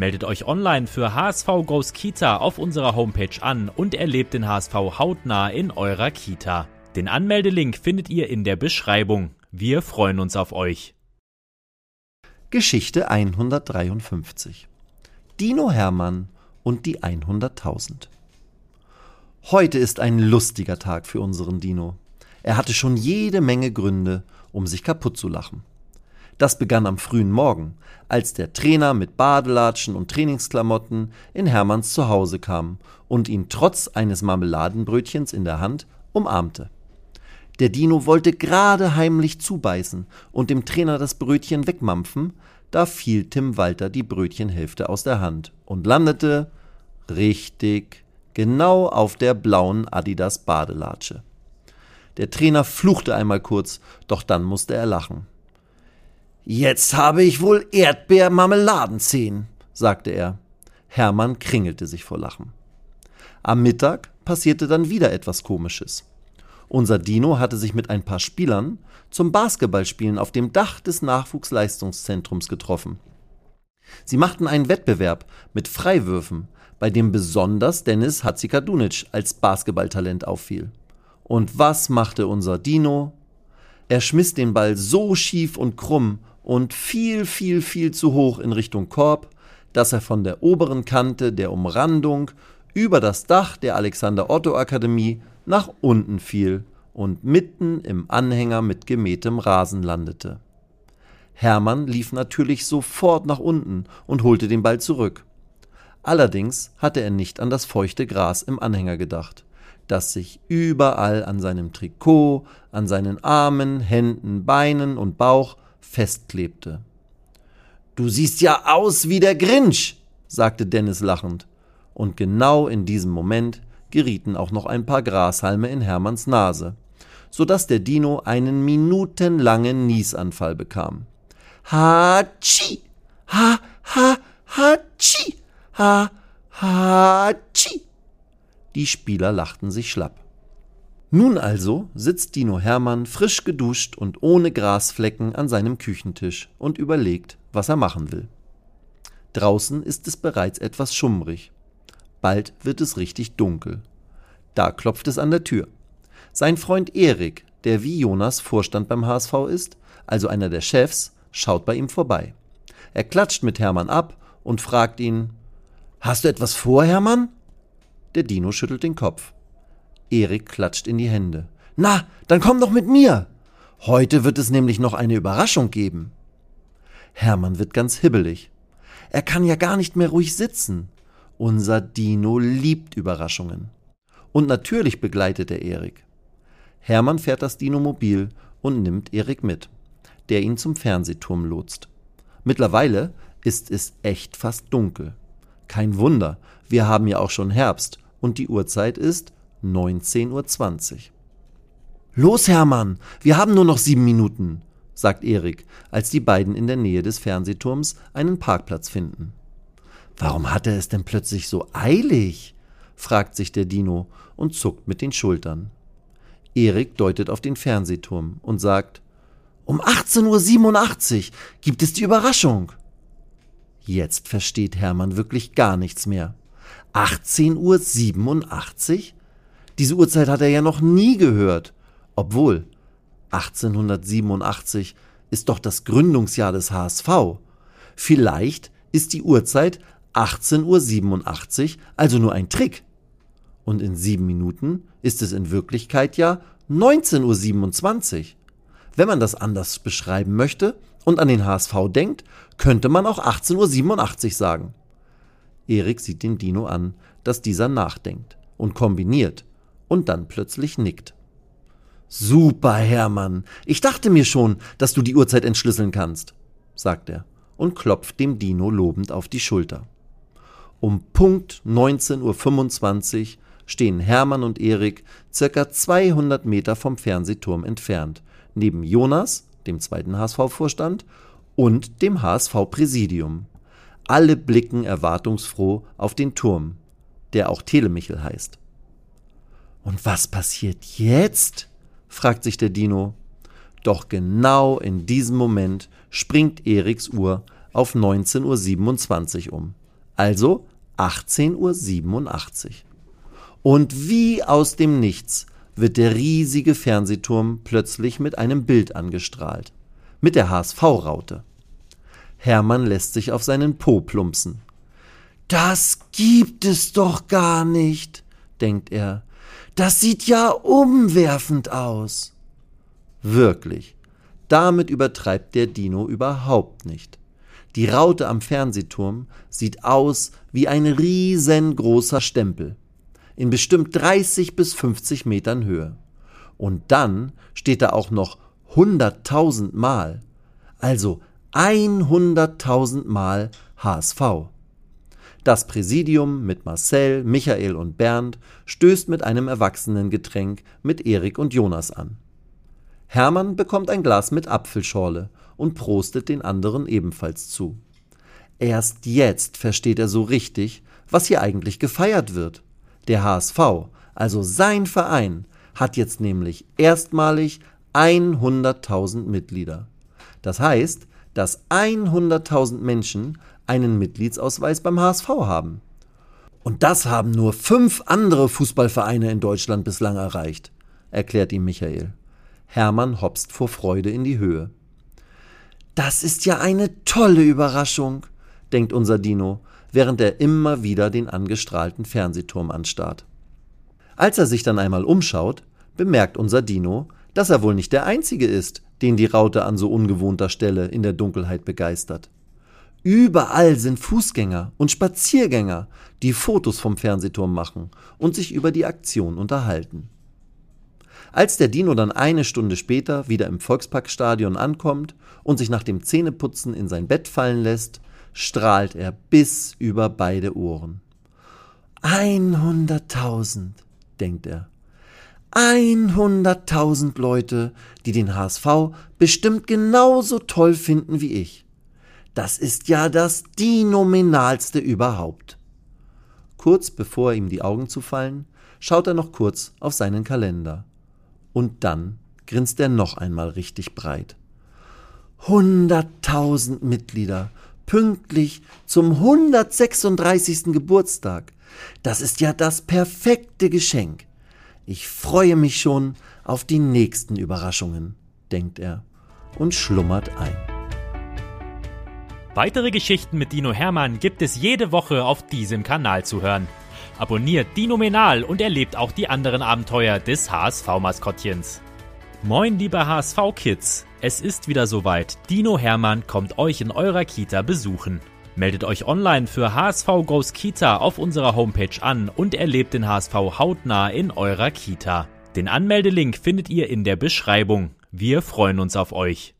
Meldet euch online für HSV Goes Kita auf unserer Homepage an und erlebt den HSV hautnah in eurer Kita. Den Anmeldelink findet ihr in der Beschreibung. Wir freuen uns auf euch. Geschichte 153 Dino Hermann und die 100.000 Heute ist ein lustiger Tag für unseren Dino. Er hatte schon jede Menge Gründe, um sich kaputt zu lachen. Das begann am frühen Morgen, als der Trainer mit Badelatschen und Trainingsklamotten in Hermanns Zuhause kam und ihn trotz eines Marmeladenbrötchens in der Hand umarmte. Der Dino wollte gerade heimlich zubeißen und dem Trainer das Brötchen wegmampfen, da fiel Tim Walter die Brötchenhälfte aus der Hand und landete richtig genau auf der blauen Adidas Badelatsche. Der Trainer fluchte einmal kurz, doch dann musste er lachen. Jetzt habe ich wohl Erdbeermarmeladenzehen, sagte er. Hermann kringelte sich vor Lachen. Am Mittag passierte dann wieder etwas Komisches. Unser Dino hatte sich mit ein paar Spielern zum Basketballspielen auf dem Dach des Nachwuchsleistungszentrums getroffen. Sie machten einen Wettbewerb mit Freiwürfen, bei dem besonders Dennis Hatzikadunic als Basketballtalent auffiel. Und was machte unser Dino? Er schmiss den Ball so schief und krumm und viel, viel, viel zu hoch in Richtung Korb, dass er von der oberen Kante der Umrandung über das Dach der Alexander Otto Akademie nach unten fiel und mitten im Anhänger mit gemähtem Rasen landete. Hermann lief natürlich sofort nach unten und holte den Ball zurück. Allerdings hatte er nicht an das feuchte Gras im Anhänger gedacht, das sich überall an seinem Trikot, an seinen Armen, Händen, Beinen und Bauch festklebte. Du siehst ja aus wie der Grinch, sagte Dennis lachend. Und genau in diesem Moment gerieten auch noch ein paar Grashalme in Hermanns Nase, so dass der Dino einen minutenlangen Niesanfall bekam. Hatschi! Ha, ha, hatschi! Ha, hatschi! Die Spieler lachten sich schlapp. Nun also sitzt Dino Hermann frisch geduscht und ohne Grasflecken an seinem Küchentisch und überlegt, was er machen will. Draußen ist es bereits etwas schummrig. Bald wird es richtig dunkel. Da klopft es an der Tür. Sein Freund Erik, der wie Jonas Vorstand beim HSV ist, also einer der Chefs, schaut bei ihm vorbei. Er klatscht mit Hermann ab und fragt ihn: Hast du etwas vor, Hermann? Der Dino schüttelt den Kopf. Erik klatscht in die Hände. Na, dann komm doch mit mir. Heute wird es nämlich noch eine Überraschung geben. Hermann wird ganz hibbelig. Er kann ja gar nicht mehr ruhig sitzen. Unser Dino liebt Überraschungen. Und natürlich begleitet er Erik. Hermann fährt das Dino-Mobil und nimmt Erik mit, der ihn zum Fernsehturm lotst. Mittlerweile ist es echt fast dunkel. Kein Wunder, wir haben ja auch schon Herbst und die Uhrzeit ist 19.20 Uhr. Los, Hermann, wir haben nur noch sieben Minuten, sagt Erik, als die beiden in der Nähe des Fernsehturms einen Parkplatz finden. Warum hat er es denn plötzlich so eilig? fragt sich der Dino und zuckt mit den Schultern. Erik deutet auf den Fernsehturm und sagt, um 18.87 Uhr gibt es die Überraschung. Jetzt versteht Hermann wirklich gar nichts mehr. 18.87 Uhr? Diese Uhrzeit hat er ja noch nie gehört. Obwohl, 1887 ist doch das Gründungsjahr des HSV. Vielleicht ist die Uhrzeit 18.87 Uhr also nur ein Trick. Und in sieben Minuten ist es in Wirklichkeit ja 19.27 Uhr. Wenn man das anders beschreiben möchte und an den HSV denkt, könnte man auch 18.87 Uhr sagen. Erik sieht den Dino an, dass dieser nachdenkt und kombiniert und dann plötzlich nickt. Super, Hermann. Ich dachte mir schon, dass du die Uhrzeit entschlüsseln kannst, sagt er und klopft dem Dino lobend auf die Schulter. Um Punkt 19.25 Uhr stehen Hermann und Erik circa 200 Meter vom Fernsehturm entfernt, neben Jonas, dem zweiten HSV-Vorstand, und dem HSV-Präsidium. Alle blicken erwartungsfroh auf den Turm, der auch Telemichel heißt. Und was passiert jetzt? fragt sich der Dino. Doch genau in diesem Moment springt Eriks Uhr auf 19.27 Uhr um. Also 18.87 Uhr. Und wie aus dem Nichts wird der riesige Fernsehturm plötzlich mit einem Bild angestrahlt. Mit der HSV-Raute. Hermann lässt sich auf seinen Po plumpsen. Das gibt es doch gar nicht, denkt er. Das sieht ja umwerfend aus. Wirklich. Damit übertreibt der Dino überhaupt nicht. Die Raute am Fernsehturm sieht aus wie ein riesengroßer Stempel. In bestimmt 30 bis 50 Metern Höhe. Und dann steht da auch noch 100.000 Mal. Also 100.000 Mal HSV. Das Präsidium mit Marcel, Michael und Bernd stößt mit einem Erwachsenengetränk mit Erik und Jonas an. Hermann bekommt ein Glas mit Apfelschorle und prostet den anderen ebenfalls zu. Erst jetzt versteht er so richtig, was hier eigentlich gefeiert wird. Der HSV, also sein Verein, hat jetzt nämlich erstmalig 100.000 Mitglieder. Das heißt, dass 100.000 Menschen einen Mitgliedsausweis beim HSV haben. Und das haben nur fünf andere Fußballvereine in Deutschland bislang erreicht, erklärt ihm Michael. Hermann hopst vor Freude in die Höhe. Das ist ja eine tolle Überraschung, denkt unser Dino, während er immer wieder den angestrahlten Fernsehturm anstarrt. Als er sich dann einmal umschaut, bemerkt unser Dino, dass er wohl nicht der Einzige ist, den die Raute an so ungewohnter Stelle in der Dunkelheit begeistert. Überall sind Fußgänger und Spaziergänger, die Fotos vom Fernsehturm machen und sich über die Aktion unterhalten. Als der Dino dann eine Stunde später wieder im Volksparkstadion ankommt und sich nach dem Zähneputzen in sein Bett fallen lässt, strahlt er bis über beide Ohren. Einhunderttausend, denkt er. Einhunderttausend Leute, die den HSV bestimmt genauso toll finden wie ich. Das ist ja das Dinominalste überhaupt. Kurz bevor ihm die Augen zufallen, schaut er noch kurz auf seinen Kalender. Und dann grinst er noch einmal richtig breit. Hunderttausend Mitglieder, pünktlich zum 136. Geburtstag. Das ist ja das perfekte Geschenk. Ich freue mich schon auf die nächsten Überraschungen, denkt er und schlummert ein. Weitere Geschichten mit Dino Hermann gibt es jede Woche auf diesem Kanal zu hören. Abonniert Dino Menal und erlebt auch die anderen Abenteuer des HSV-Maskottchens. Moin, liebe HSV-Kids! Es ist wieder soweit. Dino Hermann kommt euch in eurer Kita besuchen. Meldet euch online für HSV Goes Kita auf unserer Homepage an und erlebt den HSV hautnah in eurer Kita. Den Anmeldelink findet ihr in der Beschreibung. Wir freuen uns auf euch.